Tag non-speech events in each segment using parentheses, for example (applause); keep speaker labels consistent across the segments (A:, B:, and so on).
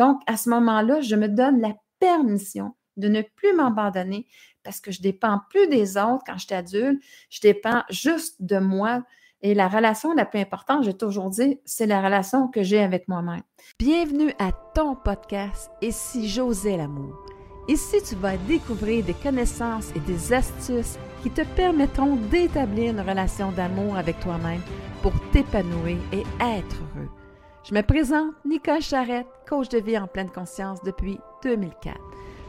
A: Donc, à ce moment-là, je me donne la permission de ne plus m'abandonner parce que je dépends plus des autres quand je suis adulte, je dépends juste de moi. Et la relation la plus importante, j'ai toujours dit, c'est la relation que j'ai avec moi-même.
B: Bienvenue à ton podcast Et si j'osais l'amour. Ici, tu vas découvrir des connaissances et des astuces qui te permettront d'établir une relation d'amour avec toi-même pour t'épanouir et être heureux. Je me présente Nicole Charrette, coach de vie en pleine conscience depuis 2004.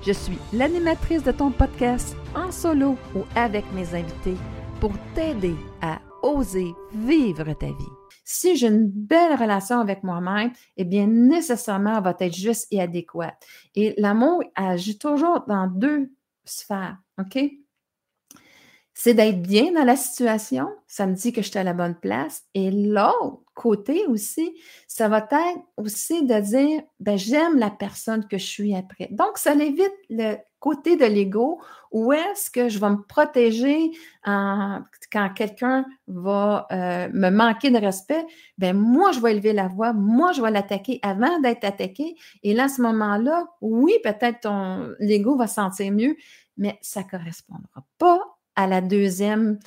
B: Je suis l'animatrice de ton podcast en solo ou avec mes invités pour t'aider à oser vivre ta vie.
A: Si j'ai une belle relation avec moi-même, eh bien, nécessairement, elle va être juste et adéquate. Et l'amour agit toujours dans deux sphères, OK? C'est d'être bien dans la situation. Ça me dit que je suis à la bonne place. Et l'autre côté aussi, ça va être aussi de dire, ben, j'aime la personne que je suis après. Donc, ça évite le côté de l'ego où est-ce que je vais me protéger quand quelqu'un va euh, me manquer de respect. Ben, moi, je vais élever la voix, moi, je vais l'attaquer avant d'être attaqué. Et là, à ce moment-là, oui, peut-être ton l'ego va se sentir mieux, mais ça ne correspondra pas à la deuxième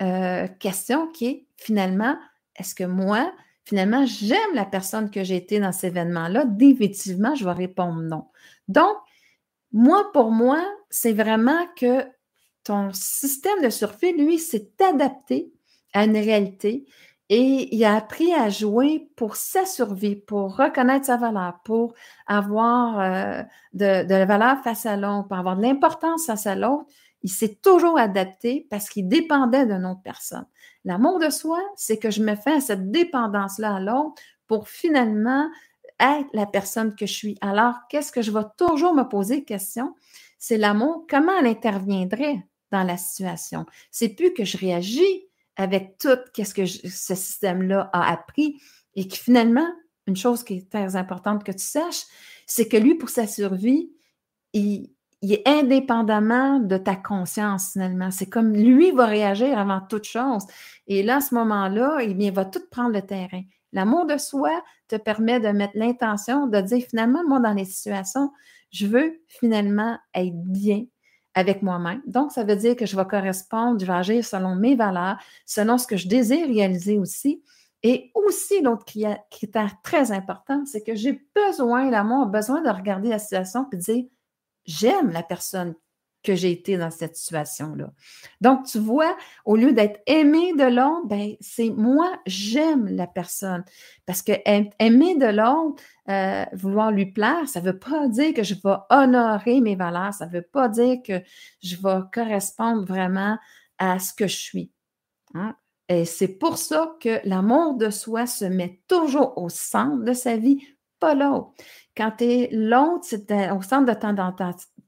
A: euh, question qui est finalement, est-ce que moi, finalement, j'aime la personne que j'ai été dans cet événement-là? Définitivement, je vais répondre non. Donc, moi, pour moi, c'est vraiment que ton système de survie, lui, s'est adapté à une réalité et il a appris à jouer pour sa survie, pour reconnaître sa valeur, pour avoir euh, de, de, la valeur face à l'autre, pour avoir de l'importance face à l'autre il s'est toujours adapté parce qu'il dépendait d'une autre personne. L'amour de soi, c'est que je me fais à cette dépendance-là à l'autre pour finalement être la personne que je suis. Alors, qu'est-ce que je vais toujours me poser question? C'est l'amour, comment elle interviendrait dans la situation? C'est plus que je réagis avec tout qu'est-ce que ce système-là a appris et que finalement, une chose qui est très importante que tu saches, c'est que lui, pour sa survie, il, il est indépendamment de ta conscience, finalement. C'est comme lui va réagir avant toute chose. Et là, à ce moment-là, eh il va tout prendre le terrain. L'amour de soi te permet de mettre l'intention, de dire finalement, moi, dans les situations, je veux finalement être bien avec moi-même. Donc, ça veut dire que je vais correspondre, je vais agir selon mes valeurs, selon ce que je désire réaliser aussi. Et aussi, l'autre critère très important, c'est que j'ai besoin, l'amour a besoin de regarder la situation et de dire j'aime la personne que j'ai été dans cette situation-là. Donc, tu vois, au lieu d'être aimé de l'autre, ben, c'est moi, j'aime la personne. Parce que aimer de l'autre, euh, vouloir lui plaire, ça ne veut pas dire que je vais honorer mes valeurs, ça ne veut pas dire que je vais correspondre vraiment à ce que je suis. Hein. Et c'est pour ça que l'amour de soi se met toujours au centre de sa vie, l'autre. Quand tu es l'autre, c'est au centre de ton,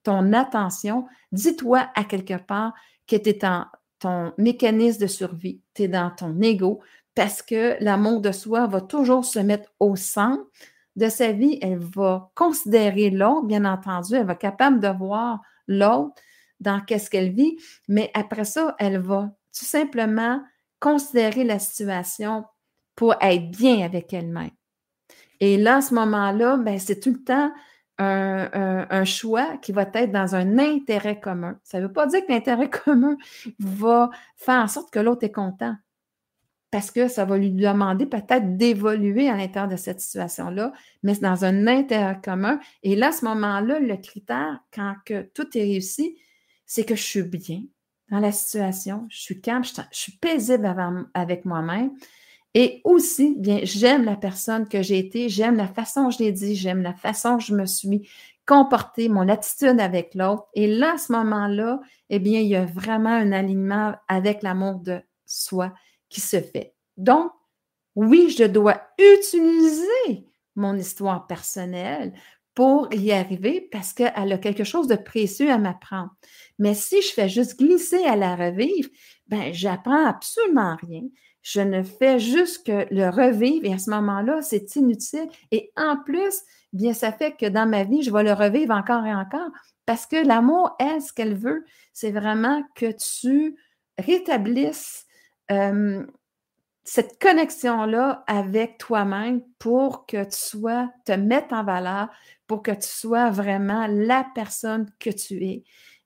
A: ton attention, dis-toi à quelque part que tu es dans ton mécanisme de survie, tu es dans ton ego, parce que l'amour de soi va toujours se mettre au centre de sa vie. Elle va considérer l'autre, bien entendu, elle va être capable de voir l'autre dans qu'est-ce qu'elle vit, mais après ça, elle va tout simplement considérer la situation pour être bien avec elle-même. Et là, à ce moment-là, ben, c'est tout le temps un, choix qui va être dans un intérêt commun. Ça ne veut pas dire que l'intérêt (laughs) commun va faire en sorte que l'autre est content. Parce que ça va lui demander peut-être d'évoluer à l'intérieur de cette situation-là, mais c'est dans un intérêt commun. Et là, à ce moment-là, le critère, quand que tout est réussi, c'est que je suis bien dans la situation, je suis calme, je, suis paisible avec moi-même, et aussi, bien, j'aime la personne que j'ai été, j'aime la façon je l'ai dit, j'aime la façon dont je me suis comportée, mon attitude avec l'autre. Et là, à ce moment-là, eh bien, il y a vraiment un alignement avec l'amour de soi qui se fait. Donc, oui, je dois utiliser mon histoire personnelle pour y arriver parce qu'elle a quelque chose de précieux à m'apprendre. Mais si je fais juste glisser à la revivre, ben, j'apprends absolument rien. Je ne fais juste que le revivre et à ce moment-là, c'est inutile. Et en plus, bien, ça fait que dans ma vie, je vais le revivre encore et encore parce que l'amour, elle, ce qu'elle veut, c'est vraiment que tu rétablisses cette connexion-là avec toi-même pour que tu sois, te mettre en valeur, pour que tu sois vraiment la personne que tu es,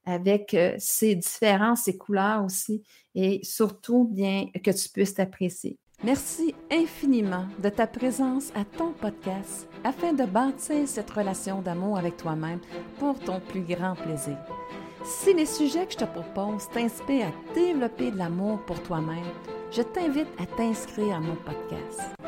A: avec euh, ses différences, ses couleurs aussi, et surtout bien que tu puisses t'apprécier.
B: Merci infiniment de ta présence à ton podcast afin de bâtir cette relation d'amour avec toi-même pour ton plus grand plaisir. Si les sujets que je te propose t'inspirent à développer de l'amour pour toi-même, je t'invite à t'inscrire à mon podcast.